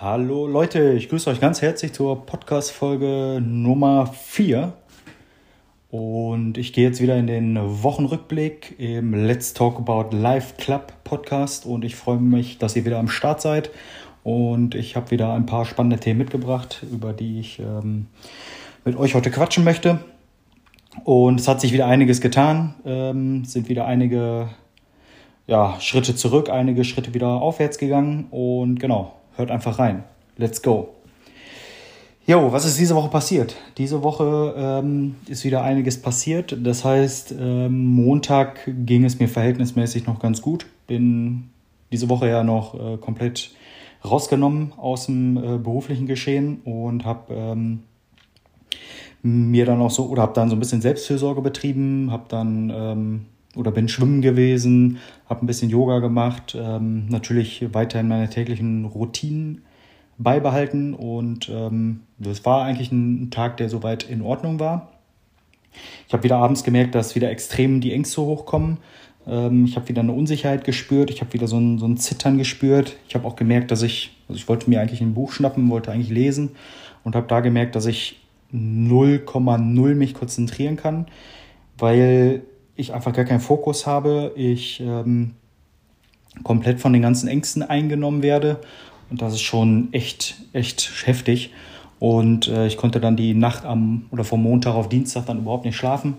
Hallo Leute, ich grüße euch ganz herzlich zur Podcast-Folge Nummer 4. Und ich gehe jetzt wieder in den Wochenrückblick im Let's Talk About Life Club Podcast. Und ich freue mich, dass ihr wieder am Start seid. Und ich habe wieder ein paar spannende Themen mitgebracht, über die ich ähm, mit euch heute quatschen möchte. Und es hat sich wieder einiges getan, ähm, sind wieder einige ja, Schritte zurück, einige Schritte wieder aufwärts gegangen. Und genau, Hört einfach rein. Let's go. Jo, was ist diese Woche passiert? Diese Woche ähm, ist wieder einiges passiert. Das heißt, ähm, Montag ging es mir verhältnismäßig noch ganz gut. Bin diese Woche ja noch äh, komplett rausgenommen aus dem äh, beruflichen Geschehen und habe ähm, mir dann auch so oder habe dann so ein bisschen Selbstfürsorge betrieben, habe dann ähm, oder bin schwimmen gewesen, habe ein bisschen Yoga gemacht, ähm, natürlich weiterhin meine täglichen Routinen beibehalten und ähm, das war eigentlich ein Tag, der soweit in Ordnung war. Ich habe wieder abends gemerkt, dass wieder extrem die Ängste hochkommen. Ähm, ich habe wieder eine Unsicherheit gespürt, ich habe wieder so ein, so ein Zittern gespürt. Ich habe auch gemerkt, dass ich, also ich wollte mir eigentlich ein Buch schnappen, wollte eigentlich lesen und habe da gemerkt, dass ich 0,0 mich konzentrieren kann, weil ich einfach gar keinen Fokus habe, ich ähm, komplett von den ganzen Ängsten eingenommen werde. Und das ist schon echt, echt heftig. Und äh, ich konnte dann die Nacht am oder vom Montag auf Dienstag dann überhaupt nicht schlafen.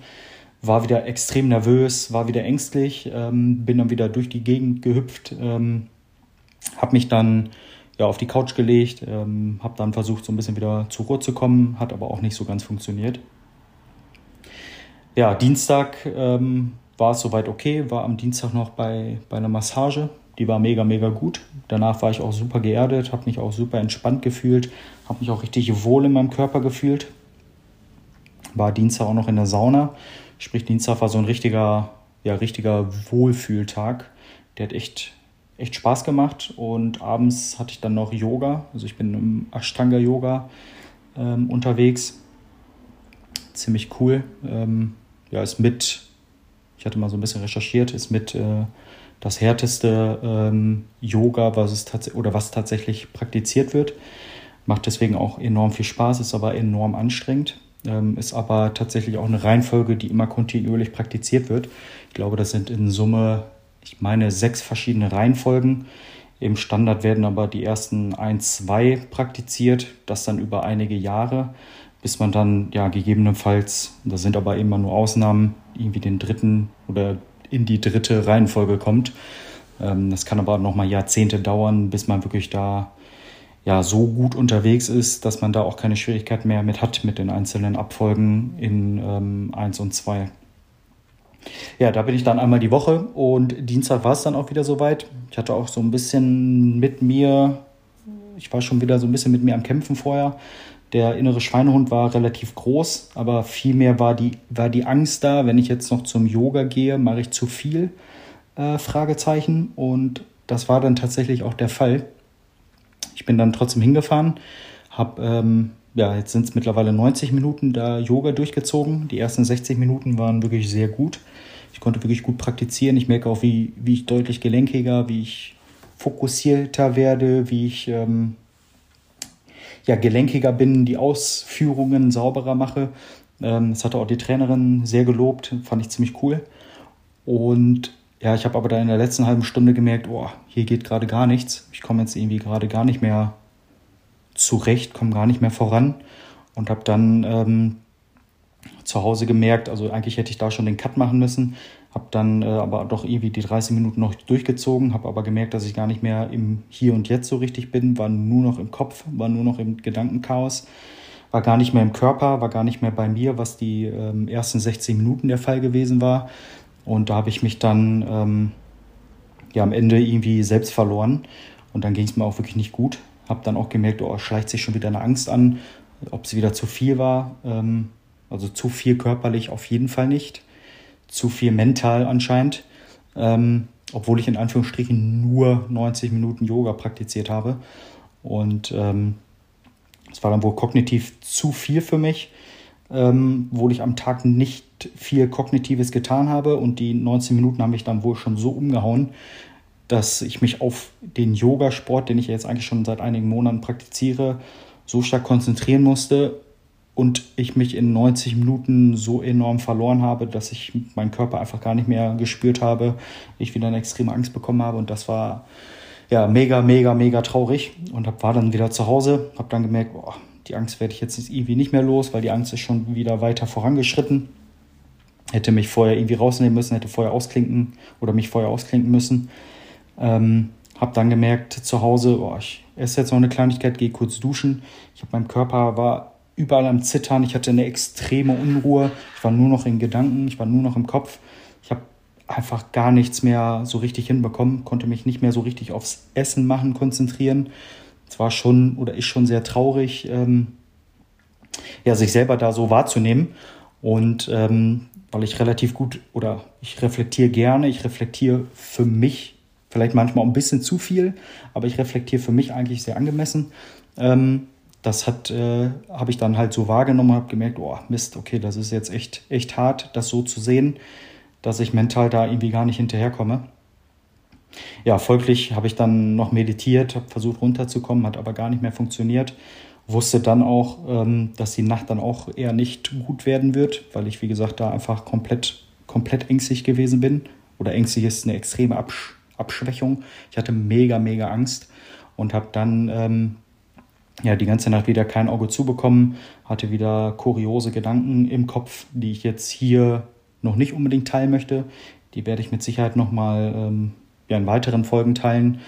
War wieder extrem nervös, war wieder ängstlich, ähm, bin dann wieder durch die Gegend gehüpft, ähm, habe mich dann ja, auf die Couch gelegt, ähm, habe dann versucht, so ein bisschen wieder zur Ruhe zu kommen, hat aber auch nicht so ganz funktioniert ja, Dienstag ähm, war es soweit okay, war am Dienstag noch bei, bei einer Massage. Die war mega, mega gut. Danach war ich auch super geerdet, habe mich auch super entspannt gefühlt, habe mich auch richtig wohl in meinem Körper gefühlt. War Dienstag auch noch in der Sauna. Sprich, Dienstag war so ein richtiger, ja, richtiger Wohlfühltag. Der hat echt, echt Spaß gemacht. Und abends hatte ich dann noch Yoga. Also ich bin im Ashtanga-Yoga ähm, unterwegs. Ziemlich cool. Ähm, ja, ist mit, ich hatte mal so ein bisschen recherchiert, ist mit äh, das härteste ähm, Yoga, was es oder was tatsächlich praktiziert wird. Macht deswegen auch enorm viel Spaß, ist aber enorm anstrengend. Ähm, ist aber tatsächlich auch eine Reihenfolge, die immer kontinuierlich praktiziert wird. Ich glaube, das sind in Summe, ich meine, sechs verschiedene Reihenfolgen. Im Standard werden aber die ersten ein, zwei praktiziert, das dann über einige Jahre bis man dann ja gegebenenfalls, da sind aber immer nur Ausnahmen, irgendwie den dritten oder in die dritte Reihenfolge kommt. Ähm, das kann aber noch mal Jahrzehnte dauern, bis man wirklich da ja so gut unterwegs ist, dass man da auch keine Schwierigkeit mehr mit hat mit den einzelnen Abfolgen in ähm, 1 und 2. Ja, da bin ich dann einmal die Woche und Dienstag war es dann auch wieder soweit. Ich hatte auch so ein bisschen mit mir, ich war schon wieder so ein bisschen mit mir am Kämpfen vorher. Der innere Schweinehund war relativ groß, aber vielmehr war die, war die Angst da, wenn ich jetzt noch zum Yoga gehe, mache ich zu viel? Äh, Fragezeichen. Und das war dann tatsächlich auch der Fall. Ich bin dann trotzdem hingefahren, habe, ähm, ja, jetzt sind es mittlerweile 90 Minuten da Yoga durchgezogen. Die ersten 60 Minuten waren wirklich sehr gut. Ich konnte wirklich gut praktizieren. Ich merke auch, wie, wie ich deutlich gelenkiger, wie ich fokussierter werde, wie ich ähm, ja, gelenkiger bin, die Ausführungen sauberer mache. Ähm, das hatte auch die Trainerin sehr gelobt, fand ich ziemlich cool. Und ja, ich habe aber da in der letzten halben Stunde gemerkt, oh, hier geht gerade gar nichts. Ich komme jetzt irgendwie gerade gar nicht mehr zurecht, komme gar nicht mehr voran und habe dann ähm, zu Hause gemerkt, also eigentlich hätte ich da schon den Cut machen müssen, habe dann äh, aber doch irgendwie die 30 Minuten noch durchgezogen, habe aber gemerkt, dass ich gar nicht mehr im Hier und Jetzt so richtig bin, war nur noch im Kopf, war nur noch im Gedankenchaos, war gar nicht mehr im Körper, war gar nicht mehr bei mir, was die ähm, ersten 60 Minuten der Fall gewesen war. Und da habe ich mich dann ähm, ja am Ende irgendwie selbst verloren und dann ging es mir auch wirklich nicht gut. Habe dann auch gemerkt, oh, schleicht sich schon wieder eine Angst an, ob es wieder zu viel war. Ähm, also zu viel körperlich auf jeden Fall nicht zu viel mental anscheinend, ähm, obwohl ich in Anführungsstrichen nur 90 Minuten Yoga praktiziert habe. Und ähm, es war dann wohl kognitiv zu viel für mich, ähm, obwohl ich am Tag nicht viel Kognitives getan habe und die 19 Minuten haben mich dann wohl schon so umgehauen, dass ich mich auf den Yogasport, den ich jetzt eigentlich schon seit einigen Monaten praktiziere, so stark konzentrieren musste und ich mich in 90 Minuten so enorm verloren habe, dass ich meinen Körper einfach gar nicht mehr gespürt habe, ich wieder eine extreme Angst bekommen habe und das war ja mega, mega, mega traurig und hab, war dann wieder zu Hause, habe dann gemerkt, boah, die Angst werde ich jetzt irgendwie nicht mehr los, weil die Angst ist schon wieder weiter vorangeschritten. Hätte mich vorher irgendwie rausnehmen müssen, hätte vorher ausklinken oder mich vorher ausklinken müssen. Ähm, habe dann gemerkt zu Hause, oh, ich esse jetzt noch eine Kleinigkeit, gehe kurz duschen. Ich habe meinem Körper war überall am Zittern. Ich hatte eine extreme Unruhe. Ich war nur noch in Gedanken, ich war nur noch im Kopf. Ich habe einfach gar nichts mehr so richtig hinbekommen, konnte mich nicht mehr so richtig aufs Essen machen konzentrieren. Es war schon oder ist schon sehr traurig, ähm, ja, sich selber da so wahrzunehmen. Und ähm, weil ich relativ gut oder ich reflektiere gerne, ich reflektiere für mich vielleicht manchmal ein bisschen zu viel, aber ich reflektiere für mich eigentlich sehr angemessen. Ähm, das hat, äh, habe ich dann halt so wahrgenommen, habe gemerkt, oh Mist, okay, das ist jetzt echt, echt hart, das so zu sehen, dass ich mental da irgendwie gar nicht hinterherkomme. Ja, folglich habe ich dann noch meditiert, habe versucht runterzukommen, hat aber gar nicht mehr funktioniert. Wusste dann auch, ähm, dass die Nacht dann auch eher nicht gut werden wird, weil ich, wie gesagt, da einfach komplett, komplett ängstlich gewesen bin. Oder ängstlich ist eine extreme Absch Abschwächung. Ich hatte mega, mega Angst und habe dann ähm, ja, die ganze Nacht wieder kein Auge zubekommen, hatte wieder kuriose Gedanken im Kopf, die ich jetzt hier noch nicht unbedingt teilen möchte. Die werde ich mit Sicherheit nochmal ähm, ja, in weiteren Folgen teilen.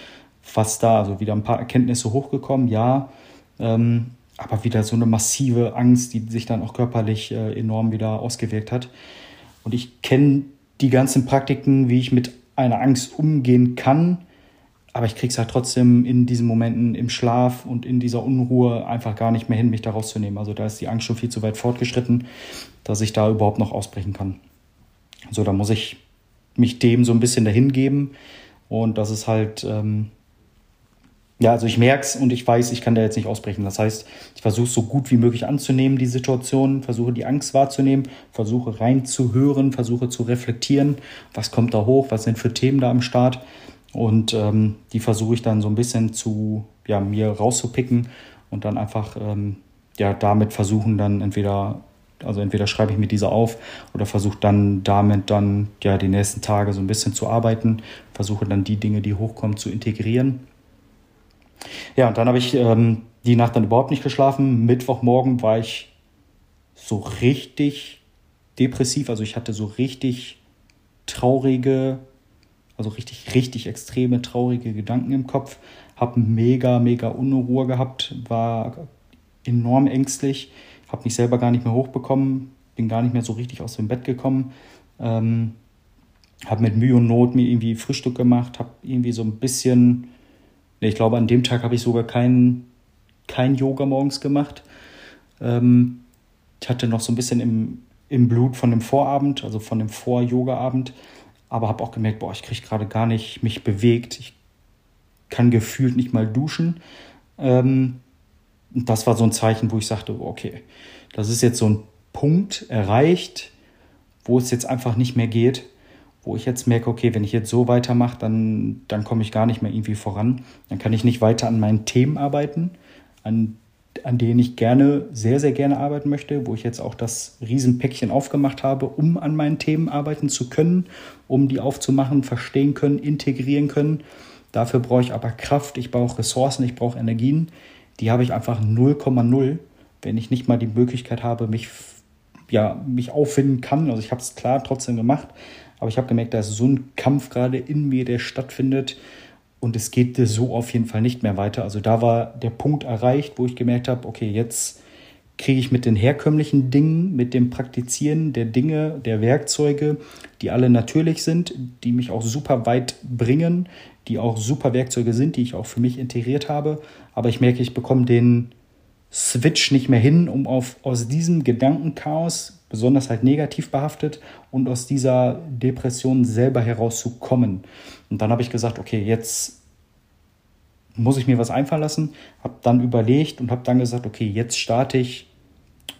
Was da, also wieder ein paar Erkenntnisse hochgekommen, ja. Ähm, aber wieder so eine massive Angst, die sich dann auch körperlich äh, enorm wieder ausgewirkt hat. Und ich kenne die ganzen Praktiken, wie ich mit einer Angst umgehen kann, aber ich kriege es halt trotzdem in diesen Momenten im Schlaf und in dieser Unruhe einfach gar nicht mehr hin, mich da rauszunehmen. Also da ist die Angst schon viel zu weit fortgeschritten, dass ich da überhaupt noch ausbrechen kann. So, da muss ich mich dem so ein bisschen dahin geben. Und das ist halt, ähm, ja, also ich merke es und ich weiß, ich kann da jetzt nicht ausbrechen. Das heißt, ich versuche so gut wie möglich anzunehmen, die Situation, versuche die Angst wahrzunehmen, versuche reinzuhören, versuche zu reflektieren, was kommt da hoch, was sind für Themen da am Start und ähm, die versuche ich dann so ein bisschen zu ja, mir rauszupicken und dann einfach ähm, ja, damit versuchen, dann entweder, also entweder schreibe ich mir diese auf oder versuche dann damit dann ja die nächsten Tage so ein bisschen zu arbeiten, versuche dann die Dinge, die hochkommen, zu integrieren. Ja, und dann habe ich ähm, die Nacht dann überhaupt nicht geschlafen. Mittwochmorgen war ich so richtig depressiv, also ich hatte so richtig traurige also richtig, richtig extreme, traurige Gedanken im Kopf, habe mega, mega Unruhe gehabt, war enorm ängstlich, habe mich selber gar nicht mehr hochbekommen, bin gar nicht mehr so richtig aus dem Bett gekommen, ähm, habe mit Mühe und Not mir irgendwie Frühstück gemacht, habe irgendwie so ein bisschen, ich glaube, an dem Tag habe ich sogar kein, kein Yoga morgens gemacht. Ähm, ich hatte noch so ein bisschen im, im Blut von dem Vorabend, also von dem Vor-Yoga-Abend, aber habe auch gemerkt, boah, ich kriege gerade gar nicht mich bewegt. Ich kann gefühlt nicht mal duschen. Ähm, und das war so ein Zeichen, wo ich sagte, okay, das ist jetzt so ein Punkt erreicht, wo es jetzt einfach nicht mehr geht, wo ich jetzt merke, okay, wenn ich jetzt so weitermache, dann, dann komme ich gar nicht mehr irgendwie voran. Dann kann ich nicht weiter an meinen Themen arbeiten, an an denen ich gerne, sehr, sehr gerne arbeiten möchte, wo ich jetzt auch das Riesenpäckchen aufgemacht habe, um an meinen Themen arbeiten zu können, um die aufzumachen, verstehen können, integrieren können. Dafür brauche ich aber Kraft, ich brauche Ressourcen, ich brauche Energien. Die habe ich einfach 0,0, wenn ich nicht mal die Möglichkeit habe, mich, ja, mich auffinden kann. Also ich habe es klar trotzdem gemacht, aber ich habe gemerkt, da ist so ein Kampf gerade in mir, der stattfindet, und es geht so auf jeden Fall nicht mehr weiter. Also da war der Punkt erreicht, wo ich gemerkt habe, okay, jetzt kriege ich mit den herkömmlichen Dingen, mit dem Praktizieren der Dinge, der Werkzeuge, die alle natürlich sind, die mich auch super weit bringen, die auch super Werkzeuge sind, die ich auch für mich integriert habe. Aber ich merke, ich bekomme den Switch nicht mehr hin, um auf, aus diesem Gedankenchaos, besonders halt negativ behaftet, und aus dieser Depression selber herauszukommen. Und dann habe ich gesagt, okay, jetzt muss ich mir was einfallen lassen, habe dann überlegt und habe dann gesagt, okay, jetzt starte ich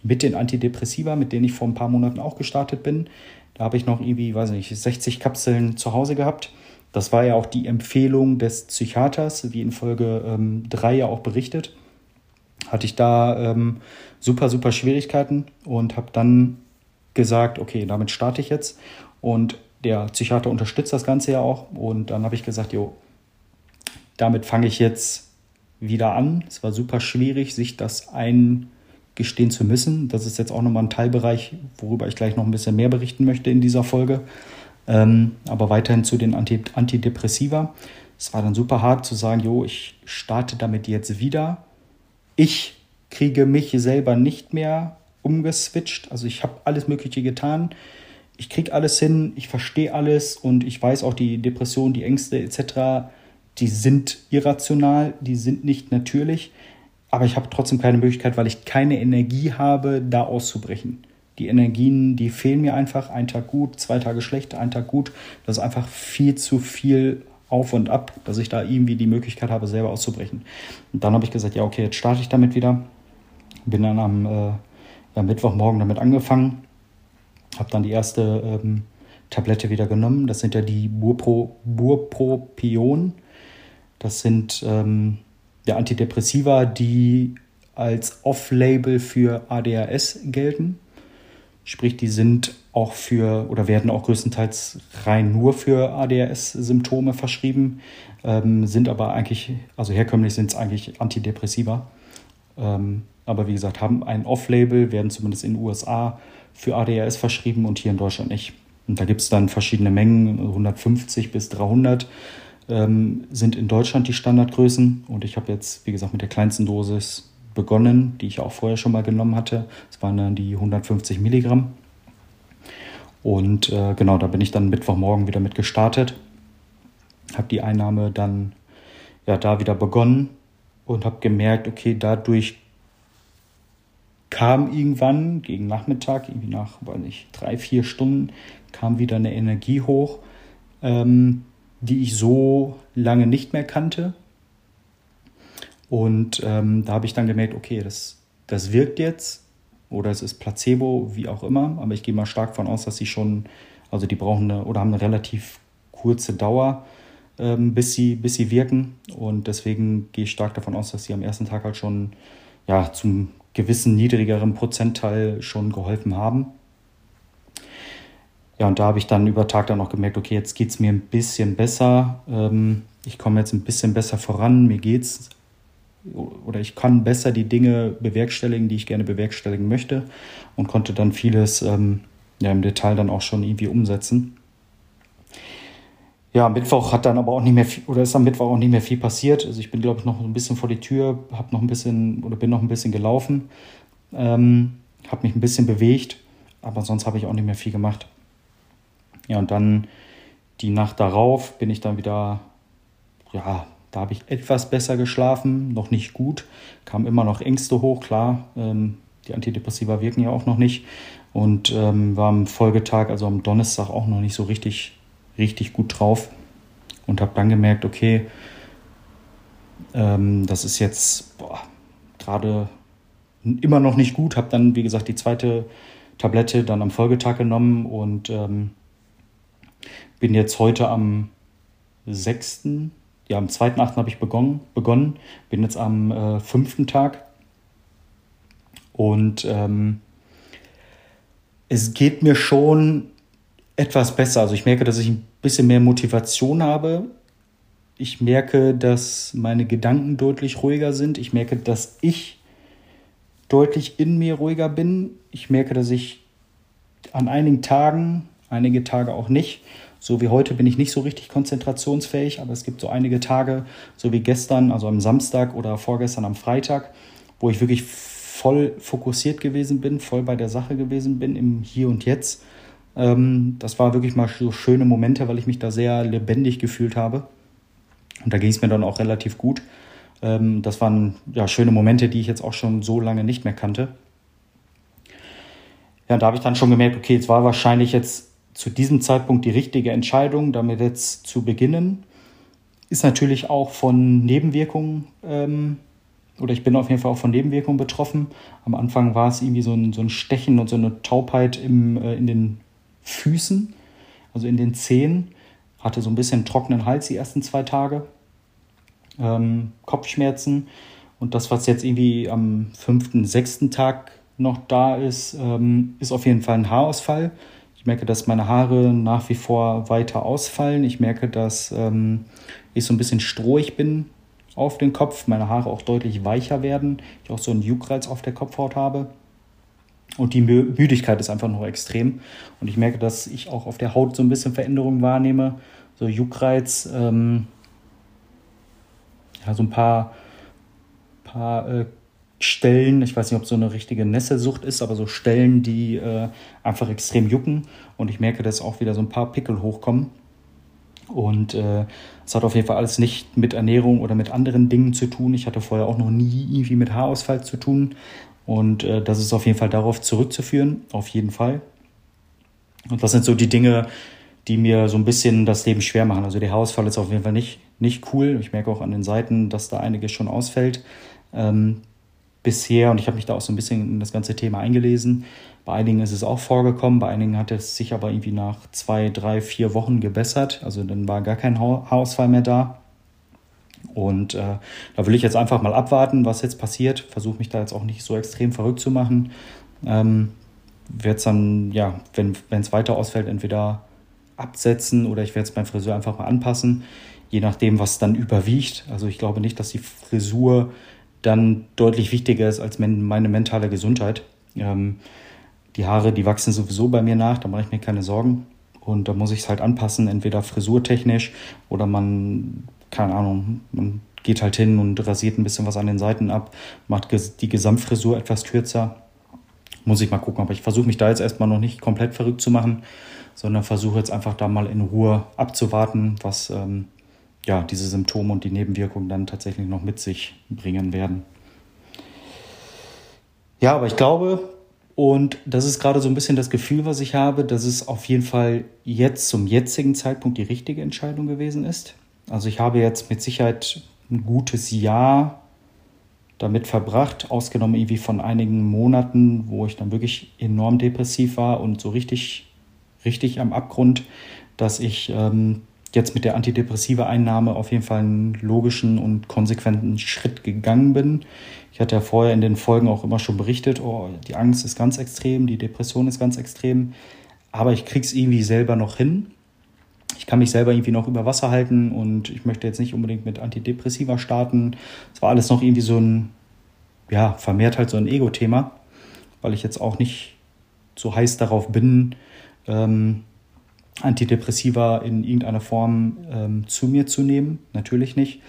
mit den Antidepressiva, mit denen ich vor ein paar Monaten auch gestartet bin. Da habe ich noch irgendwie, weiß nicht, 60 Kapseln zu Hause gehabt. Das war ja auch die Empfehlung des Psychiaters, wie in Folge 3 ähm, ja auch berichtet. Hatte ich da ähm, super, super Schwierigkeiten und habe dann gesagt, okay, damit starte ich jetzt. Und der Psychiater unterstützt das Ganze ja auch. Und dann habe ich gesagt, jo, damit fange ich jetzt wieder an. Es war super schwierig, sich das eingestehen zu müssen. Das ist jetzt auch nochmal ein Teilbereich, worüber ich gleich noch ein bisschen mehr berichten möchte in dieser Folge. Ähm, aber weiterhin zu den Anti Antidepressiva. Es war dann super hart zu sagen, jo, ich starte damit jetzt wieder. Ich kriege mich selber nicht mehr umgeswitcht. Also ich habe alles Mögliche getan. Ich kriege alles hin, ich verstehe alles und ich weiß auch die Depression, die Ängste etc die sind irrational, die sind nicht natürlich, aber ich habe trotzdem keine Möglichkeit, weil ich keine Energie habe, da auszubrechen. Die Energien, die fehlen mir einfach. Ein Tag gut, zwei Tage schlecht, ein Tag gut. Das ist einfach viel zu viel auf und ab, dass ich da irgendwie die Möglichkeit habe, selber auszubrechen. Und dann habe ich gesagt, ja, okay, jetzt starte ich damit wieder. Bin dann am äh, ja, Mittwochmorgen damit angefangen. Habe dann die erste ähm, Tablette wieder genommen. Das sind ja die Burpro, Burpropion. Das sind ähm, ja, Antidepressiva, die als Off-Label für ADHS gelten. Sprich, die sind auch für oder werden auch größtenteils rein nur für ADHS-Symptome verschrieben, ähm, sind aber eigentlich, also herkömmlich sind es eigentlich Antidepressiva. Ähm, aber wie gesagt, haben ein Off-Label, werden zumindest in den USA für ADHS verschrieben und hier in Deutschland nicht. Und da gibt es dann verschiedene Mengen, 150 bis 300 ähm, sind in Deutschland die Standardgrößen. Und ich habe jetzt, wie gesagt, mit der kleinsten Dosis begonnen, die ich auch vorher schon mal genommen hatte. Das waren dann die 150 Milligramm. Und äh, genau, da bin ich dann Mittwochmorgen wieder mit gestartet. Habe die Einnahme dann ja da wieder begonnen und habe gemerkt, okay, dadurch kam irgendwann gegen Nachmittag, irgendwie nach, weiß nicht, drei, vier Stunden, kam wieder eine Energie hoch, ähm, die ich so lange nicht mehr kannte. Und ähm, da habe ich dann gemerkt, okay, das, das wirkt jetzt oder es ist Placebo, wie auch immer. Aber ich gehe mal stark davon aus, dass sie schon, also die brauchen eine, oder haben eine relativ kurze Dauer, ähm, bis, sie, bis sie wirken. Und deswegen gehe ich stark davon aus, dass sie am ersten Tag halt schon ja, zum gewissen niedrigeren Prozentteil schon geholfen haben. Ja, und da habe ich dann über Tag dann auch gemerkt, okay, jetzt geht es mir ein bisschen besser. Ähm, ich komme jetzt ein bisschen besser voran, mir geht's oder ich kann besser die Dinge bewerkstelligen, die ich gerne bewerkstelligen möchte und konnte dann vieles ähm, ja, im Detail dann auch schon irgendwie umsetzen. Ja, Mittwoch hat dann aber auch nicht mehr viel, oder ist am Mittwoch auch nicht mehr viel passiert. Also ich bin, glaube ich, noch ein bisschen vor die Tür, habe noch ein bisschen oder bin noch ein bisschen gelaufen, ähm, habe mich ein bisschen bewegt, aber sonst habe ich auch nicht mehr viel gemacht. Ja, und dann die Nacht darauf bin ich dann wieder, ja, da habe ich etwas besser geschlafen, noch nicht gut, kam immer noch Ängste hoch, klar, ähm, die Antidepressiva wirken ja auch noch nicht. Und ähm, war am Folgetag, also am Donnerstag auch noch nicht so richtig, richtig gut drauf. Und habe dann gemerkt, okay, ähm, das ist jetzt gerade immer noch nicht gut, habe dann, wie gesagt, die zweite Tablette dann am Folgetag genommen und ähm, bin jetzt heute am 6., ja, am 2.8. habe ich begonnen, begonnen, bin jetzt am äh, fünften Tag und ähm, es geht mir schon etwas besser. Also ich merke, dass ich ein bisschen mehr Motivation habe. Ich merke, dass meine Gedanken deutlich ruhiger sind. Ich merke, dass ich deutlich in mir ruhiger bin. Ich merke, dass ich an einigen Tagen, einige Tage auch nicht, so wie heute bin ich nicht so richtig konzentrationsfähig, aber es gibt so einige Tage, so wie gestern, also am Samstag oder vorgestern am Freitag, wo ich wirklich voll fokussiert gewesen bin, voll bei der Sache gewesen bin, im Hier und Jetzt. Ähm, das war wirklich mal so schöne Momente, weil ich mich da sehr lebendig gefühlt habe. Und da ging es mir dann auch relativ gut. Ähm, das waren ja schöne Momente, die ich jetzt auch schon so lange nicht mehr kannte. Ja, da habe ich dann schon gemerkt, okay, es war wahrscheinlich jetzt zu diesem Zeitpunkt die richtige Entscheidung, damit jetzt zu beginnen. Ist natürlich auch von Nebenwirkungen, ähm, oder ich bin auf jeden Fall auch von Nebenwirkungen betroffen. Am Anfang war es irgendwie so ein, so ein Stechen und so eine Taubheit im, äh, in den Füßen, also in den Zehen. hatte so ein bisschen trockenen Hals die ersten zwei Tage, ähm, Kopfschmerzen. Und das, was jetzt irgendwie am fünften, sechsten Tag noch da ist, ähm, ist auf jeden Fall ein Haarausfall. Merke, dass meine Haare nach wie vor weiter ausfallen. Ich merke, dass ähm, ich so ein bisschen strohig bin auf den Kopf, meine Haare auch deutlich weicher werden, ich auch so einen Juckreiz auf der Kopfhaut habe. Und die Müdigkeit ist einfach noch extrem. Und ich merke, dass ich auch auf der Haut so ein bisschen Veränderungen wahrnehme. So Juckreiz, ähm, ja, so ein paar, paar äh, Stellen, ich weiß nicht, ob so eine richtige Nesselsucht ist, aber so Stellen, die äh, einfach extrem jucken. Und ich merke, dass auch wieder so ein paar Pickel hochkommen. Und äh, es hat auf jeden Fall alles nicht mit Ernährung oder mit anderen Dingen zu tun. Ich hatte vorher auch noch nie irgendwie mit Haarausfall zu tun. Und äh, das ist auf jeden Fall darauf zurückzuführen, auf jeden Fall. Und das sind so die Dinge, die mir so ein bisschen das Leben schwer machen. Also der Haarausfall ist auf jeden Fall nicht, nicht cool. Ich merke auch an den Seiten, dass da einiges schon ausfällt. Ähm, bisher, und ich habe mich da auch so ein bisschen in das ganze Thema eingelesen, bei einigen ist es auch vorgekommen, bei einigen hat es sich aber irgendwie nach zwei, drei, vier Wochen gebessert. Also dann war gar kein Haarausfall mehr da. Und äh, da will ich jetzt einfach mal abwarten, was jetzt passiert. Versuche mich da jetzt auch nicht so extrem verrückt zu machen. Ähm, werde es dann, ja, wenn es weiter ausfällt, entweder absetzen oder ich werde es beim Friseur einfach mal anpassen, je nachdem, was dann überwiegt. Also ich glaube nicht, dass die Frisur dann deutlich wichtiger ist als meine mentale Gesundheit. Ähm, die Haare, die wachsen sowieso bei mir nach, da mache ich mir keine Sorgen. Und da muss ich es halt anpassen, entweder frisurtechnisch oder man, keine Ahnung, man geht halt hin und rasiert ein bisschen was an den Seiten ab, macht die Gesamtfrisur etwas kürzer. Muss ich mal gucken, aber ich versuche mich da jetzt erstmal noch nicht komplett verrückt zu machen, sondern versuche jetzt einfach da mal in Ruhe abzuwarten, was ähm, ja, diese Symptome und die Nebenwirkungen dann tatsächlich noch mit sich bringen werden. Ja, aber ich glaube, und das ist gerade so ein bisschen das Gefühl, was ich habe, dass es auf jeden Fall jetzt zum jetzigen Zeitpunkt die richtige Entscheidung gewesen ist. Also ich habe jetzt mit Sicherheit ein gutes Jahr damit verbracht, ausgenommen irgendwie von einigen Monaten, wo ich dann wirklich enorm depressiv war und so richtig, richtig am Abgrund, dass ich ähm, jetzt mit der antidepressive Einnahme auf jeden Fall einen logischen und konsequenten Schritt gegangen bin. Ich hatte ja vorher in den Folgen auch immer schon berichtet, oh, die Angst ist ganz extrem, die Depression ist ganz extrem, aber ich krieg's irgendwie selber noch hin. Ich kann mich selber irgendwie noch über Wasser halten und ich möchte jetzt nicht unbedingt mit Antidepressiva starten. Es war alles noch irgendwie so ein, ja, vermehrt halt so ein Ego-Thema, weil ich jetzt auch nicht so heiß darauf bin, ähm, Antidepressiva in irgendeiner Form ähm, zu mir zu nehmen. Natürlich nicht.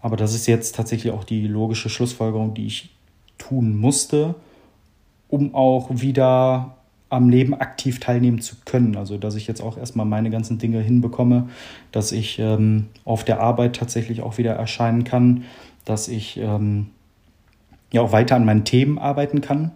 Aber das ist jetzt tatsächlich auch die logische Schlussfolgerung, die ich tun musste, um auch wieder am Leben aktiv teilnehmen zu können. Also dass ich jetzt auch erstmal meine ganzen Dinge hinbekomme, dass ich ähm, auf der Arbeit tatsächlich auch wieder erscheinen kann, dass ich ähm, ja auch weiter an meinen Themen arbeiten kann,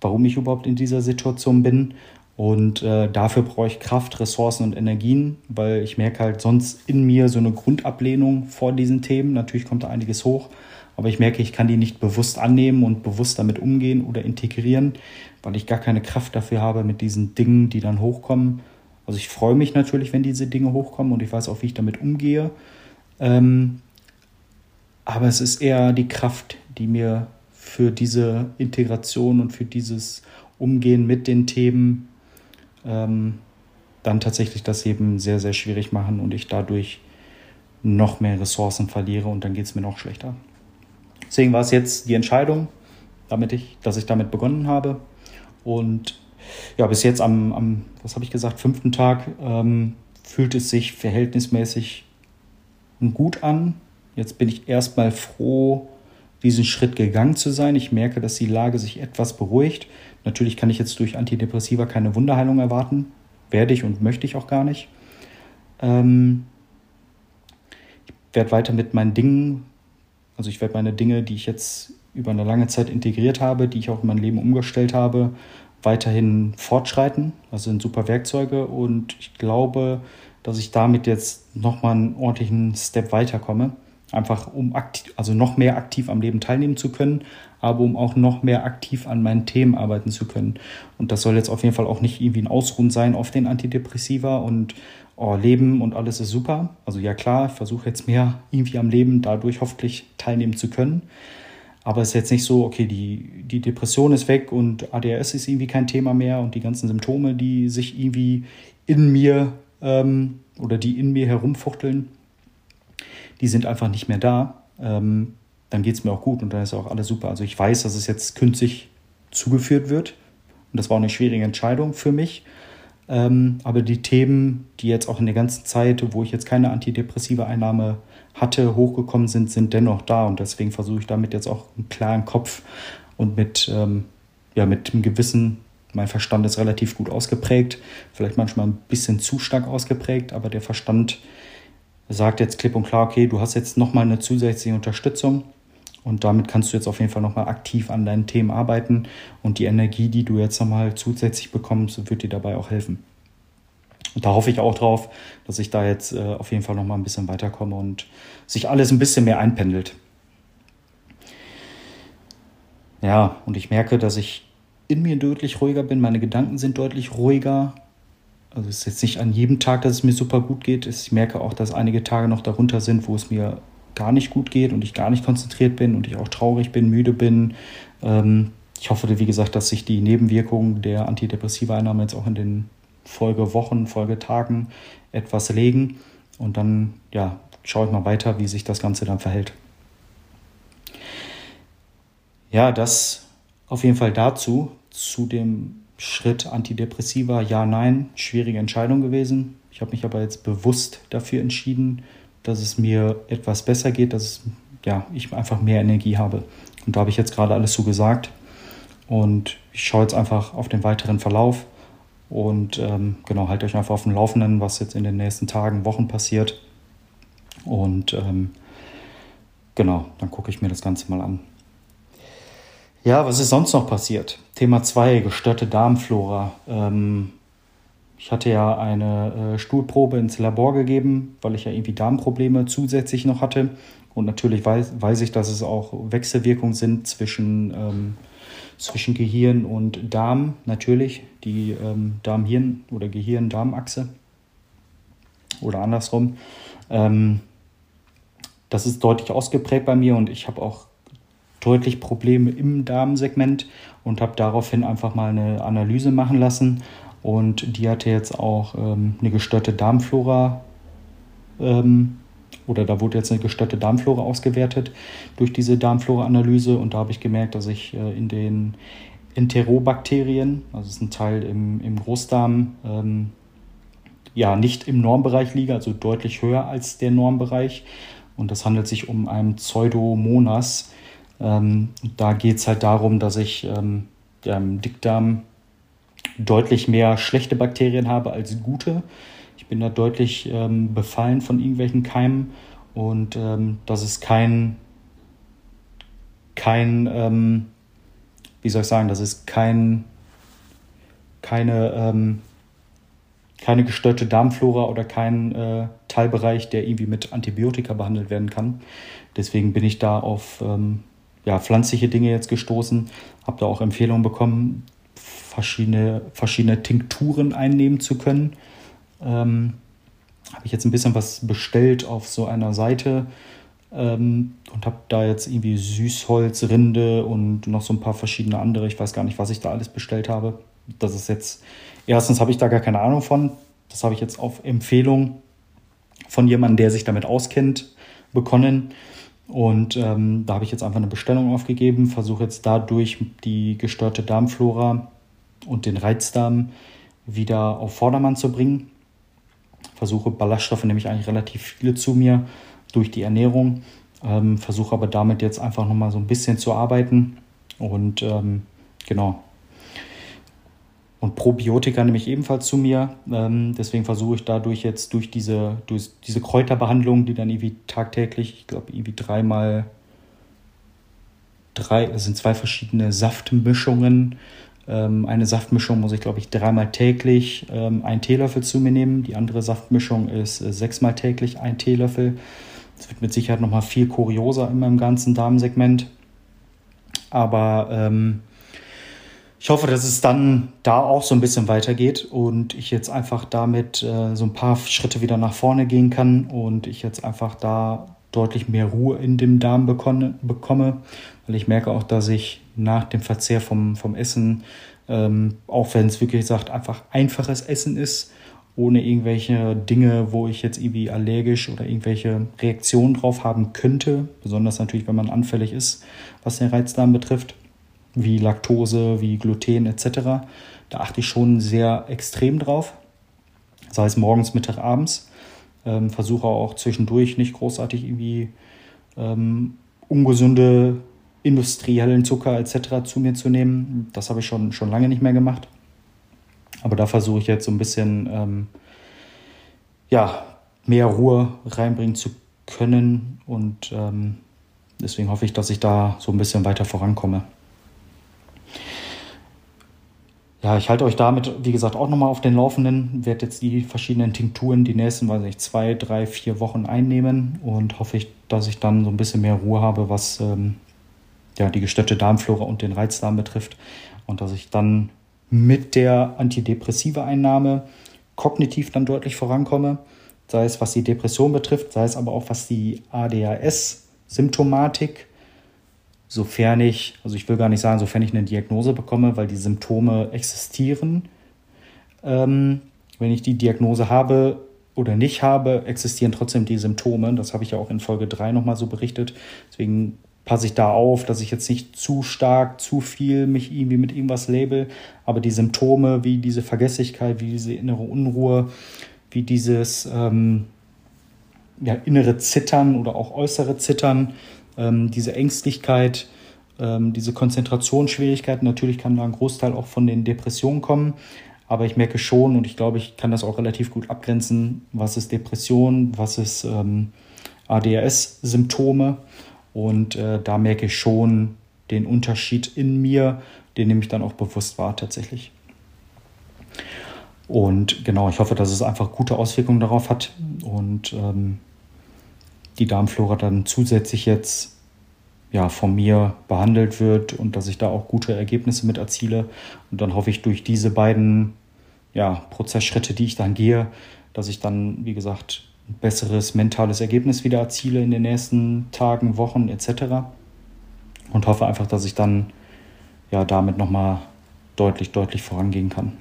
warum ich überhaupt in dieser Situation bin und äh, dafür brauche ich Kraft, Ressourcen und Energien, weil ich merke halt sonst in mir so eine Grundablehnung vor diesen Themen. Natürlich kommt da einiges hoch, aber ich merke, ich kann die nicht bewusst annehmen und bewusst damit umgehen oder integrieren, weil ich gar keine Kraft dafür habe mit diesen Dingen, die dann hochkommen. Also ich freue mich natürlich, wenn diese Dinge hochkommen und ich weiß auch, wie ich damit umgehe. Ähm, aber es ist eher die Kraft, die mir für diese Integration und für dieses Umgehen mit den Themen ähm, dann tatsächlich das eben sehr, sehr schwierig machen und ich dadurch noch mehr Ressourcen verliere und dann geht es mir noch schlechter. Deswegen war es jetzt die Entscheidung, damit ich, dass ich damit begonnen habe. Und ja, bis jetzt am, am was habe ich gesagt, fünften Tag ähm, fühlt es sich verhältnismäßig gut an. Jetzt bin ich erstmal froh, diesen Schritt gegangen zu sein. Ich merke, dass die Lage sich etwas beruhigt. Natürlich kann ich jetzt durch Antidepressiva keine Wunderheilung erwarten. Werde ich und möchte ich auch gar nicht. Ähm ich werde weiter mit meinen Dingen, also ich werde meine Dinge, die ich jetzt über eine lange Zeit integriert habe, die ich auch in mein Leben umgestellt habe, weiterhin fortschreiten. Also sind super Werkzeuge und ich glaube, dass ich damit jetzt nochmal einen ordentlichen Step weiterkomme. Einfach um aktiv, also noch mehr aktiv am Leben teilnehmen zu können, aber um auch noch mehr aktiv an meinen Themen arbeiten zu können. Und das soll jetzt auf jeden Fall auch nicht irgendwie ein Ausruhen sein auf den Antidepressiva und oh, Leben und alles ist super. Also ja klar, ich versuche jetzt mehr irgendwie am Leben dadurch hoffentlich teilnehmen zu können. Aber es ist jetzt nicht so, okay, die, die Depression ist weg und ADHS ist irgendwie kein Thema mehr und die ganzen Symptome, die sich irgendwie in mir ähm, oder die in mir herumfuchteln, die sind einfach nicht mehr da. Ähm, dann geht es mir auch gut und dann ist auch alles super. Also ich weiß, dass es jetzt künstlich zugeführt wird und das war eine schwierige Entscheidung für mich. Ähm, aber die Themen, die jetzt auch in der ganzen Zeit, wo ich jetzt keine antidepressive Einnahme hatte, hochgekommen sind, sind dennoch da. Und deswegen versuche ich damit jetzt auch einen klaren Kopf und mit, ähm, ja, mit einem gewissen, mein Verstand ist relativ gut ausgeprägt, vielleicht manchmal ein bisschen zu stark ausgeprägt, aber der Verstand sagt jetzt klipp und klar, okay, du hast jetzt nochmal eine zusätzliche Unterstützung und damit kannst du jetzt auf jeden Fall nochmal aktiv an deinen Themen arbeiten und die Energie, die du jetzt nochmal zusätzlich bekommst, wird dir dabei auch helfen. Und da hoffe ich auch drauf, dass ich da jetzt äh, auf jeden Fall noch mal ein bisschen weiterkomme und sich alles ein bisschen mehr einpendelt. Ja, und ich merke, dass ich in mir deutlich ruhiger bin. Meine Gedanken sind deutlich ruhiger. Also es ist jetzt nicht an jedem Tag, dass es mir super gut geht. Ich merke auch, dass einige Tage noch darunter sind, wo es mir gar nicht gut geht und ich gar nicht konzentriert bin und ich auch traurig bin, müde bin. Ähm, ich hoffe, wie gesagt, dass sich die Nebenwirkungen der antidepressiva Einnahme jetzt auch in den Folgewochen, Folgetagen etwas legen und dann ja, schaue ich mal weiter, wie sich das Ganze dann verhält. Ja, das auf jeden Fall dazu, zu dem Schritt Antidepressiva, ja, nein, schwierige Entscheidung gewesen. Ich habe mich aber jetzt bewusst dafür entschieden, dass es mir etwas besser geht, dass ja, ich einfach mehr Energie habe. Und da habe ich jetzt gerade alles so gesagt. Und ich schaue jetzt einfach auf den weiteren Verlauf und ähm, genau, haltet euch einfach auf dem Laufenden, was jetzt in den nächsten Tagen, Wochen passiert. Und ähm, genau, dann gucke ich mir das Ganze mal an. Ja, was ist sonst noch passiert? Thema 2, gestörte Darmflora. Ähm, ich hatte ja eine äh, Stuhlprobe ins Labor gegeben, weil ich ja irgendwie Darmprobleme zusätzlich noch hatte. Und natürlich weiß, weiß ich, dass es auch Wechselwirkungen sind zwischen ähm, zwischen Gehirn und Darm natürlich, die ähm, Darm-Hirn- oder Gehirn-Darm-Achse oder andersrum. Ähm, das ist deutlich ausgeprägt bei mir und ich habe auch deutlich Probleme im Darmsegment und habe daraufhin einfach mal eine Analyse machen lassen und die hatte jetzt auch ähm, eine gestörte Darmflora ähm, oder da wurde jetzt eine gestörte Darmflora ausgewertet durch diese Darmflora-Analyse und da habe ich gemerkt, dass ich äh, in den Enterobakterien, also das ist ein Teil im, im Großdarm, ähm, ja, nicht im Normbereich liege, also deutlich höher als der Normbereich. Und das handelt sich um einen Pseudomonas. Ähm, da geht es halt darum, dass ich ähm, im Dickdarm deutlich mehr schlechte Bakterien habe als gute. Ich bin da deutlich ähm, befallen von irgendwelchen Keimen und ähm, das ist kein, kein, ähm, wie soll ich sagen, das ist kein, keine, ähm, keine gestörte Darmflora oder kein äh, Teilbereich, der irgendwie mit Antibiotika behandelt werden kann. Deswegen bin ich da auf ähm, ja, pflanzliche Dinge jetzt gestoßen, habe da auch Empfehlungen bekommen, verschiedene, verschiedene Tinkturen einnehmen zu können ähm, habe ich jetzt ein bisschen was bestellt auf so einer Seite ähm, und habe da jetzt irgendwie Süßholz, Rinde und noch so ein paar verschiedene andere. Ich weiß gar nicht, was ich da alles bestellt habe. Das ist jetzt, erstens habe ich da gar keine Ahnung von. Das habe ich jetzt auf Empfehlung von jemandem, der sich damit auskennt, bekommen. Und ähm, da habe ich jetzt einfach eine Bestellung aufgegeben, versuche jetzt dadurch die gestörte Darmflora und den Reizdarm wieder auf Vordermann zu bringen versuche Ballaststoffe nämlich eigentlich relativ viele zu mir durch die Ernährung, ähm, versuche aber damit jetzt einfach nochmal so ein bisschen zu arbeiten und ähm, genau. Und Probiotika nehme ich ebenfalls zu mir. Ähm, deswegen versuche ich dadurch jetzt durch diese, durch diese Kräuterbehandlung, die dann irgendwie tagtäglich, ich glaube, irgendwie dreimal, drei, es sind zwei verschiedene Saftmischungen, ähm, eine Saftmischung muss ich, glaube ich, dreimal täglich ähm, einen Teelöffel zu mir nehmen. Die andere Saftmischung ist äh, sechsmal täglich ein Teelöffel. Das wird mit Sicherheit nochmal viel kurioser in meinem ganzen Darmsegment. Aber ähm, ich hoffe, dass es dann da auch so ein bisschen weitergeht und ich jetzt einfach damit äh, so ein paar Schritte wieder nach vorne gehen kann und ich jetzt einfach da deutlich mehr Ruhe in dem Darm bekomme, bekomme. Weil ich merke auch, dass ich nach dem Verzehr vom, vom Essen, ähm, auch wenn es wirklich sagt, einfach einfaches Essen ist, ohne irgendwelche Dinge, wo ich jetzt irgendwie allergisch oder irgendwelche Reaktionen drauf haben könnte, besonders natürlich, wenn man anfällig ist, was den Reizdarm betrifft, wie Laktose, wie Gluten etc. Da achte ich schon sehr extrem drauf, sei es morgens, Mittag, abends. Ähm, versuche auch zwischendurch nicht großartig irgendwie ähm, ungesunde industriellen Zucker etc. zu mir zu nehmen. Das habe ich schon, schon lange nicht mehr gemacht. Aber da versuche ich jetzt so ein bisschen ähm, ja, mehr Ruhe reinbringen zu können. Und ähm, deswegen hoffe ich, dass ich da so ein bisschen weiter vorankomme. Ja, ich halte euch damit, wie gesagt, auch nochmal auf den Laufenden. Werde jetzt die verschiedenen Tinkturen die nächsten, weiß nicht, zwei, drei, vier Wochen einnehmen und hoffe ich, dass ich dann so ein bisschen mehr Ruhe habe, was ähm, ja, die gestörte Darmflora und den Reizdarm betrifft. Und dass ich dann mit der Antidepressive-Einnahme kognitiv dann deutlich vorankomme, sei es was die Depression betrifft, sei es aber auch was die ADHS-Symptomatik, sofern ich, also ich will gar nicht sagen, sofern ich eine Diagnose bekomme, weil die Symptome existieren. Ähm, wenn ich die Diagnose habe oder nicht habe, existieren trotzdem die Symptome. Das habe ich ja auch in Folge 3 nochmal so berichtet. Deswegen passe ich da auf, dass ich jetzt nicht zu stark, zu viel mich irgendwie mit irgendwas label, aber die Symptome wie diese Vergesslichkeit, wie diese innere Unruhe, wie dieses ähm, ja, innere Zittern oder auch äußere Zittern, ähm, diese Ängstlichkeit, ähm, diese Konzentrationsschwierigkeiten, natürlich kann da ein Großteil auch von den Depressionen kommen, aber ich merke schon und ich glaube, ich kann das auch relativ gut abgrenzen, was ist Depression, was ist ähm, ADHS-Symptome und äh, da merke ich schon den Unterschied in mir, den nehme ich dann auch bewusst wahr tatsächlich. Und genau, ich hoffe, dass es einfach gute Auswirkungen darauf hat. Und ähm, die Darmflora dann zusätzlich jetzt ja, von mir behandelt wird und dass ich da auch gute Ergebnisse mit erziele. Und dann hoffe ich durch diese beiden ja, Prozessschritte, die ich dann gehe, dass ich dann, wie gesagt, ein besseres mentales Ergebnis wieder erziele in den nächsten Tagen, Wochen etc. Und hoffe einfach, dass ich dann ja damit nochmal deutlich, deutlich vorangehen kann.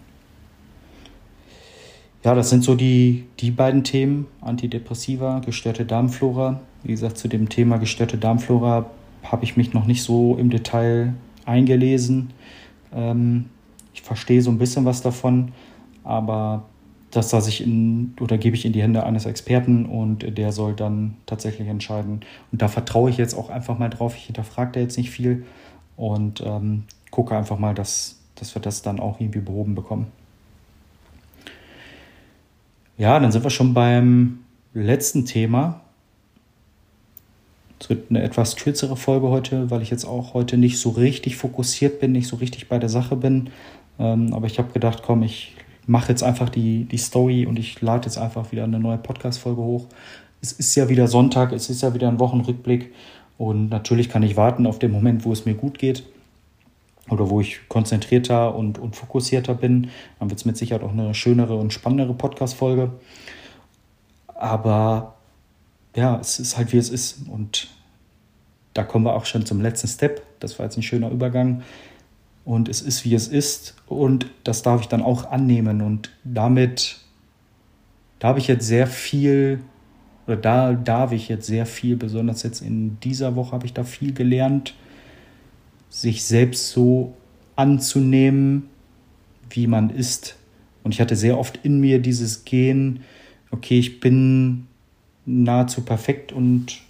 Ja, das sind so die, die beiden Themen, Antidepressiva, gestörte Darmflora. Wie gesagt, zu dem Thema gestörte Darmflora habe ich mich noch nicht so im Detail eingelesen. Ähm, ich verstehe so ein bisschen was davon, aber das lasse ich in oder gebe ich in die Hände eines Experten und der soll dann tatsächlich entscheiden. Und da vertraue ich jetzt auch einfach mal drauf. Ich hinterfrage da jetzt nicht viel und ähm, gucke einfach mal, dass, dass wir das dann auch irgendwie behoben bekommen. Ja, dann sind wir schon beim letzten Thema. Es wird eine etwas kürzere Folge heute, weil ich jetzt auch heute nicht so richtig fokussiert bin, nicht so richtig bei der Sache bin. Ähm, aber ich habe gedacht, komm, ich mache jetzt einfach die, die Story und ich lade jetzt einfach wieder eine neue Podcast-Folge hoch. Es ist ja wieder Sonntag, es ist ja wieder ein Wochenrückblick und natürlich kann ich warten auf den Moment, wo es mir gut geht oder wo ich konzentrierter und, und fokussierter bin. Dann wird es mit Sicherheit auch eine schönere und spannendere Podcast-Folge. Aber ja, es ist halt wie es ist und da kommen wir auch schon zum letzten Step. Das war jetzt ein schöner Übergang und es ist, wie es ist und das darf ich dann auch annehmen und damit, da habe ich jetzt sehr viel, oder da darf ich jetzt sehr viel, besonders jetzt in dieser Woche habe ich da viel gelernt, sich selbst so anzunehmen, wie man ist. Und ich hatte sehr oft in mir dieses Gen, okay, ich bin nahezu perfekt und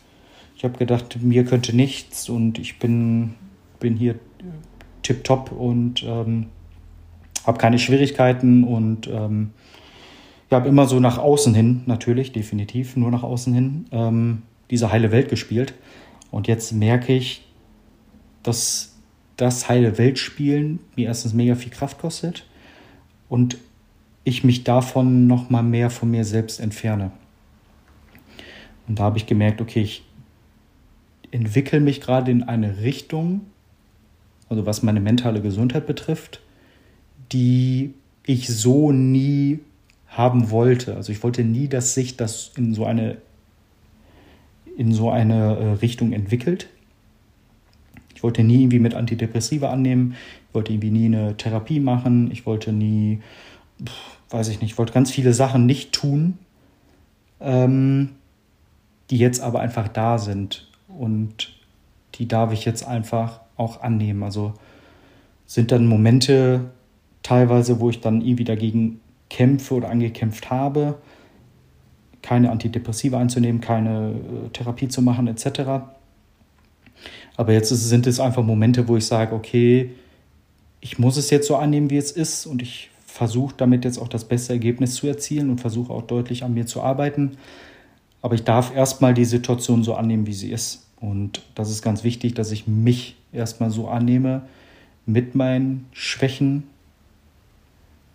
ich habe gedacht, mir könnte nichts und ich bin, bin hier tipptopp und ähm, habe keine Schwierigkeiten und ähm, ich habe immer so nach außen hin, natürlich, definitiv, nur nach außen hin, ähm, diese heile Welt gespielt. Und jetzt merke ich, dass das heile Weltspielen mir erstens mega viel Kraft kostet und ich mich davon noch mal mehr von mir selbst entferne. Und da habe ich gemerkt, okay, ich entwickle mich gerade in eine Richtung, also was meine mentale Gesundheit betrifft, die ich so nie haben wollte. Also ich wollte nie, dass sich das in so eine, in so eine äh, Richtung entwickelt. Ich wollte nie irgendwie mit Antidepressiva annehmen. Ich wollte irgendwie nie eine Therapie machen. Ich wollte nie, weiß ich nicht, ich wollte ganz viele Sachen nicht tun, ähm, die jetzt aber einfach da sind. Und die darf ich jetzt einfach auch annehmen. Also sind dann Momente teilweise, wo ich dann irgendwie dagegen kämpfe oder angekämpft habe, keine Antidepressiva einzunehmen, keine äh, Therapie zu machen etc. Aber jetzt sind es einfach Momente, wo ich sage, okay, ich muss es jetzt so annehmen, wie es ist und ich versuche damit jetzt auch das beste Ergebnis zu erzielen und versuche auch deutlich an mir zu arbeiten. Aber ich darf erstmal die Situation so annehmen, wie sie ist. Und das ist ganz wichtig, dass ich mich erstmal so annehme mit meinen Schwächen,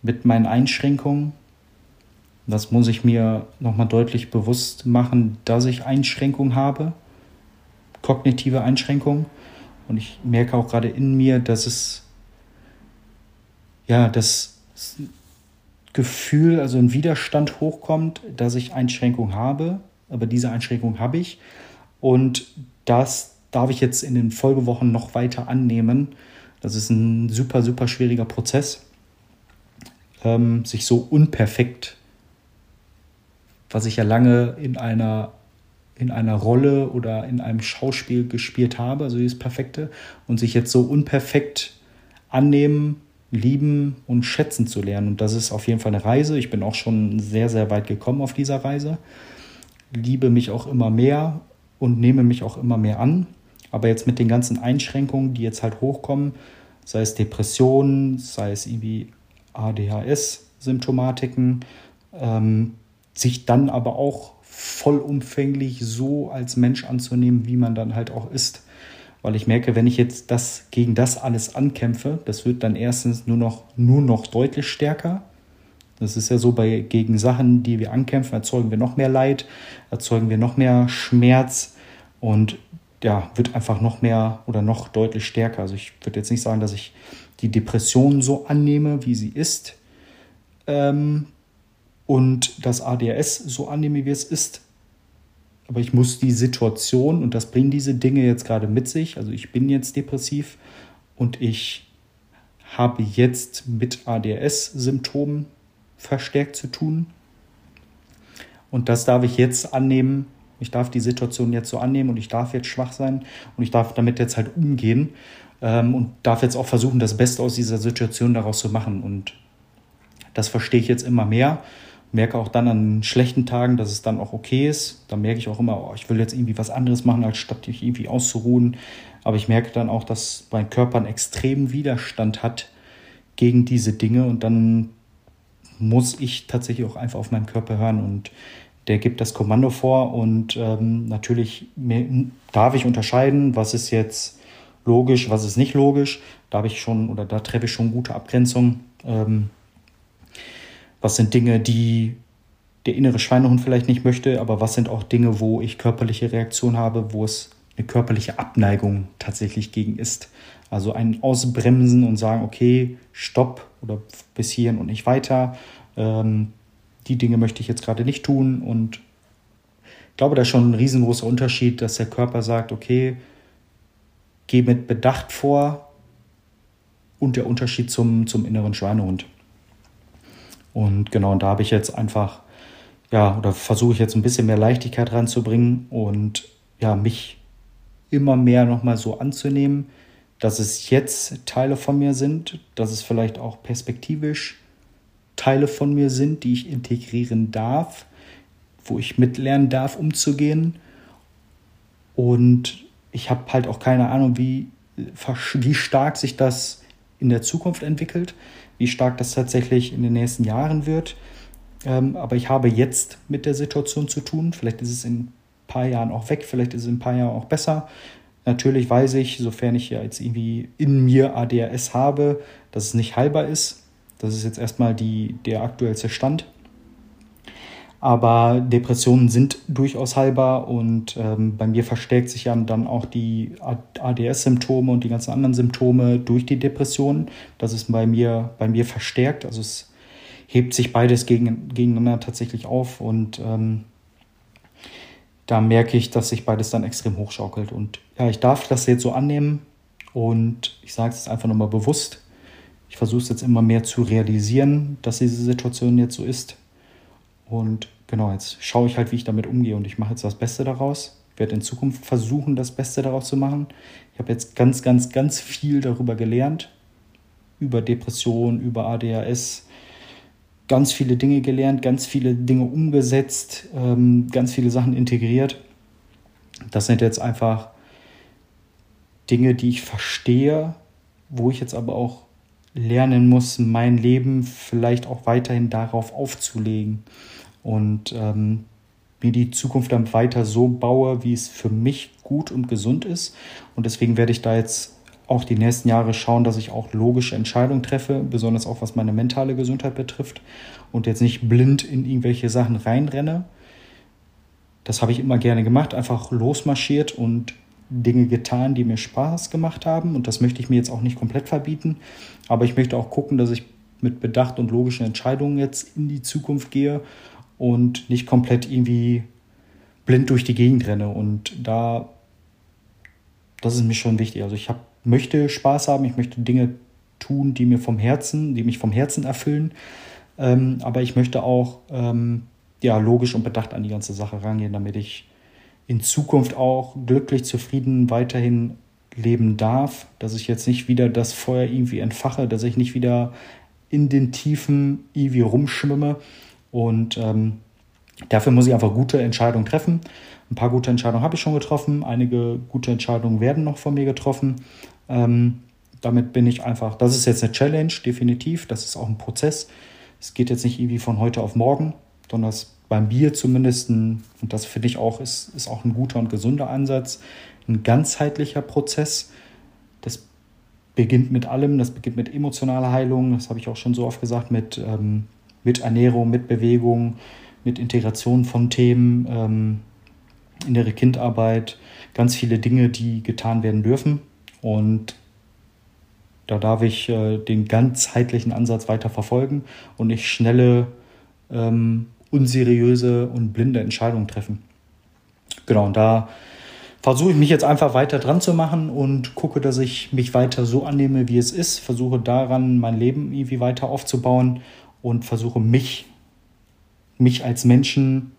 mit meinen Einschränkungen. Das muss ich mir nochmal deutlich bewusst machen, dass ich Einschränkungen habe, kognitive Einschränkungen. Und ich merke auch gerade in mir, dass es, ja, das Gefühl, also ein Widerstand hochkommt, dass ich Einschränkungen habe. Aber diese Einschränkung habe ich. Und das darf ich jetzt in den Folgewochen noch weiter annehmen. Das ist ein super, super schwieriger Prozess, ähm, sich so unperfekt, was ich ja lange in einer, in einer Rolle oder in einem Schauspiel gespielt habe, also dieses Perfekte, und sich jetzt so unperfekt annehmen, lieben und schätzen zu lernen. Und das ist auf jeden Fall eine Reise. Ich bin auch schon sehr, sehr weit gekommen auf dieser Reise. Liebe mich auch immer mehr und nehme mich auch immer mehr an. Aber jetzt mit den ganzen Einschränkungen, die jetzt halt hochkommen, sei es Depressionen, sei es irgendwie ADHS-Symptomatiken, ähm, sich dann aber auch vollumfänglich so als Mensch anzunehmen, wie man dann halt auch ist. Weil ich merke, wenn ich jetzt das gegen das alles ankämpfe, das wird dann erstens nur noch, nur noch deutlich stärker. Das ist ja so bei gegen Sachen, die wir ankämpfen, erzeugen wir noch mehr Leid, erzeugen wir noch mehr Schmerz und ja, wird einfach noch mehr oder noch deutlich stärker. Also ich würde jetzt nicht sagen, dass ich die Depression so annehme, wie sie ist ähm, und das ADHS so annehme, wie es ist. Aber ich muss die Situation und das bringen diese Dinge jetzt gerade mit sich. Also ich bin jetzt depressiv und ich habe jetzt mit ADHS-Symptomen verstärkt zu tun. Und das darf ich jetzt annehmen. Ich darf die Situation jetzt so annehmen und ich darf jetzt schwach sein und ich darf damit jetzt halt umgehen ähm, und darf jetzt auch versuchen, das Beste aus dieser Situation daraus zu machen. Und das verstehe ich jetzt immer mehr. Merke auch dann an schlechten Tagen, dass es dann auch okay ist. Da merke ich auch immer, oh, ich will jetzt irgendwie was anderes machen, als statt mich irgendwie auszuruhen. Aber ich merke dann auch, dass mein Körper einen extremen Widerstand hat gegen diese Dinge und dann muss ich tatsächlich auch einfach auf meinen Körper hören und der gibt das Kommando vor und ähm, natürlich darf ich unterscheiden, was ist jetzt logisch, was ist nicht logisch. Da habe ich schon oder da treffe ich schon gute Abgrenzung. Ähm, was sind Dinge, die der innere Schweinehund vielleicht nicht möchte, aber was sind auch Dinge, wo ich körperliche Reaktion habe, wo es eine körperliche Abneigung tatsächlich gegen ist. Also ein Ausbremsen und sagen, okay, stopp oder bis hierhin und nicht weiter. Ähm, die Dinge möchte ich jetzt gerade nicht tun. Und ich glaube, da ist schon ein riesengroßer Unterschied, dass der Körper sagt, okay, geh mit Bedacht vor und der Unterschied zum, zum inneren Schweinehund. Und genau, und da habe ich jetzt einfach, ja, oder versuche ich jetzt ein bisschen mehr Leichtigkeit reinzubringen und ja, mich immer mehr nochmal so anzunehmen, dass es jetzt Teile von mir sind, dass es vielleicht auch perspektivisch Teile von mir sind, die ich integrieren darf, wo ich mitlernen darf, umzugehen. Und ich habe halt auch keine Ahnung, wie, wie stark sich das in der Zukunft entwickelt, wie stark das tatsächlich in den nächsten Jahren wird. Ähm, aber ich habe jetzt mit der Situation zu tun. Vielleicht ist es in ein paar Jahren auch weg, vielleicht ist es in ein paar Jahren auch besser. Natürlich weiß ich, sofern ich ja jetzt irgendwie in mir ADHS habe, dass es nicht heilbar ist. Das ist jetzt erstmal die, der aktuellste Stand. Aber Depressionen sind durchaus heilbar und ähm, bei mir verstärkt sich ja dann auch die ADS-Symptome und die ganzen anderen Symptome durch die Depressionen. Das ist bei mir, bei mir verstärkt. Also es hebt sich beides gegen, gegeneinander tatsächlich auf und ähm, da merke ich, dass sich beides dann extrem hochschaukelt. Und ja, ich darf das jetzt so annehmen und ich sage es jetzt einfach nochmal bewusst. Ich versuche es jetzt immer mehr zu realisieren, dass diese Situation jetzt so ist. Und genau, jetzt schaue ich halt, wie ich damit umgehe und ich mache jetzt das Beste daraus. Ich werde in Zukunft versuchen, das Beste daraus zu machen. Ich habe jetzt ganz, ganz, ganz viel darüber gelernt. Über Depression, über ADHS, ganz viele Dinge gelernt, ganz viele Dinge umgesetzt, ähm, ganz viele Sachen integriert. Das sind jetzt einfach Dinge, die ich verstehe, wo ich jetzt aber auch lernen muss, mein Leben vielleicht auch weiterhin darauf aufzulegen und ähm, mir die Zukunft dann weiter so baue, wie es für mich gut und gesund ist. Und deswegen werde ich da jetzt auch die nächsten Jahre schauen, dass ich auch logische Entscheidungen treffe, besonders auch was meine mentale Gesundheit betrifft und jetzt nicht blind in irgendwelche Sachen reinrenne. Das habe ich immer gerne gemacht, einfach losmarschiert und Dinge getan, die mir Spaß gemacht haben. Und das möchte ich mir jetzt auch nicht komplett verbieten. Aber ich möchte auch gucken, dass ich mit Bedacht und logischen Entscheidungen jetzt in die Zukunft gehe und nicht komplett irgendwie blind durch die Gegend renne. Und da, das ist mir schon wichtig. Also ich hab, möchte Spaß haben, ich möchte Dinge tun, die mir vom Herzen, die mich vom Herzen erfüllen. Ähm, aber ich möchte auch ähm, ja, logisch und bedacht an die ganze Sache rangehen, damit ich in Zukunft auch glücklich, zufrieden weiterhin leben darf, dass ich jetzt nicht wieder das Feuer irgendwie entfache, dass ich nicht wieder in den Tiefen irgendwie rumschwimme. Und ähm, dafür muss ich einfach gute Entscheidungen treffen. Ein paar gute Entscheidungen habe ich schon getroffen, einige gute Entscheidungen werden noch von mir getroffen. Ähm, damit bin ich einfach, das ist jetzt eine Challenge, definitiv, das ist auch ein Prozess. Es geht jetzt nicht irgendwie von heute auf morgen, sondern es beim Bier zumindest, ein, und das finde ich auch, ist, ist auch ein guter und gesunder Ansatz, ein ganzheitlicher Prozess. Das beginnt mit allem, das beginnt mit emotionaler Heilung, das habe ich auch schon so oft gesagt, mit, ähm, mit Ernährung, mit Bewegung, mit Integration von Themen, ähm, innere Kindarbeit, ganz viele Dinge, die getan werden dürfen. Und da darf ich äh, den ganzheitlichen Ansatz weiter verfolgen und nicht schnelle ähm, unseriöse und blinde Entscheidungen treffen. Genau, und da versuche ich mich jetzt einfach weiter dran zu machen und gucke, dass ich mich weiter so annehme, wie es ist, versuche daran mein Leben irgendwie weiter aufzubauen und versuche mich, mich als Menschen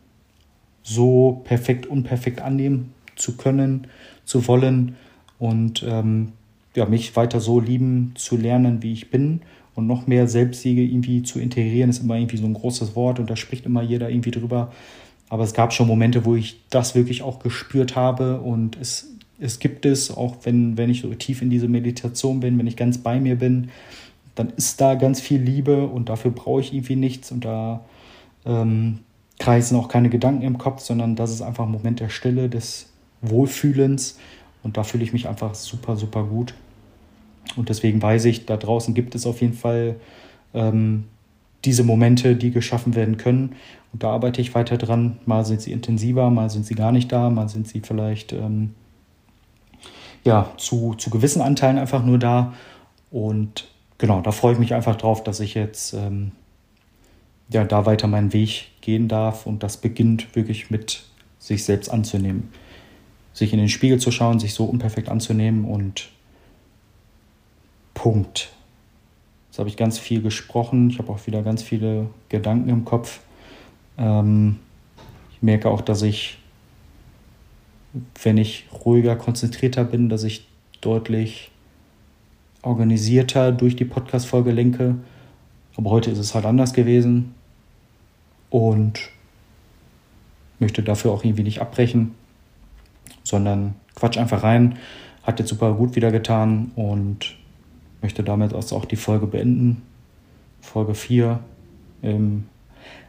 so perfekt, unperfekt annehmen zu können, zu wollen und ähm, ja, mich weiter so lieben zu lernen, wie ich bin und noch mehr Selbstsiege irgendwie zu integrieren, ist immer irgendwie so ein großes Wort und da spricht immer jeder irgendwie drüber. Aber es gab schon Momente, wo ich das wirklich auch gespürt habe und es, es gibt es, auch wenn, wenn ich so tief in diese Meditation bin, wenn ich ganz bei mir bin, dann ist da ganz viel Liebe und dafür brauche ich irgendwie nichts und da ähm, kreisen auch keine Gedanken im Kopf, sondern das ist einfach ein Moment der Stille, des Wohlfühlens und da fühle ich mich einfach super, super gut. Und deswegen weiß ich, da draußen gibt es auf jeden Fall ähm, diese Momente, die geschaffen werden können. Und da arbeite ich weiter dran. Mal sind sie intensiver, mal sind sie gar nicht da, mal sind sie vielleicht ähm, ja, zu, zu gewissen Anteilen einfach nur da. Und genau, da freue ich mich einfach drauf, dass ich jetzt ähm, ja, da weiter meinen Weg gehen darf. Und das beginnt wirklich mit sich selbst anzunehmen. Sich in den Spiegel zu schauen, sich so unperfekt anzunehmen und Punkt. Jetzt habe ich ganz viel gesprochen. Ich habe auch wieder ganz viele Gedanken im Kopf. Ähm, ich merke auch, dass ich, wenn ich ruhiger, konzentrierter bin, dass ich deutlich organisierter durch die Podcast-Folge lenke. Aber heute ist es halt anders gewesen. Und möchte dafür auch irgendwie nicht abbrechen, sondern quatsch einfach rein. Hat jetzt super gut wieder getan und möchte damit auch die Folge beenden. Folge 4 im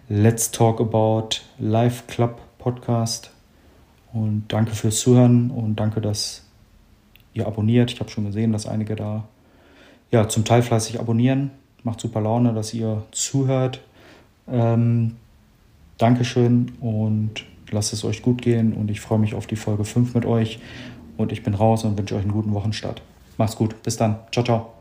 Let's Talk About Live Club Podcast. Und danke fürs Zuhören und danke, dass ihr abonniert. Ich habe schon gesehen, dass einige da ja, zum Teil fleißig abonnieren. Macht super Laune, dass ihr zuhört. Ähm, Dankeschön und lasst es euch gut gehen und ich freue mich auf die Folge 5 mit euch und ich bin raus und wünsche euch einen guten Wochenstart. Macht's gut. Bis dann. Ciao, ciao.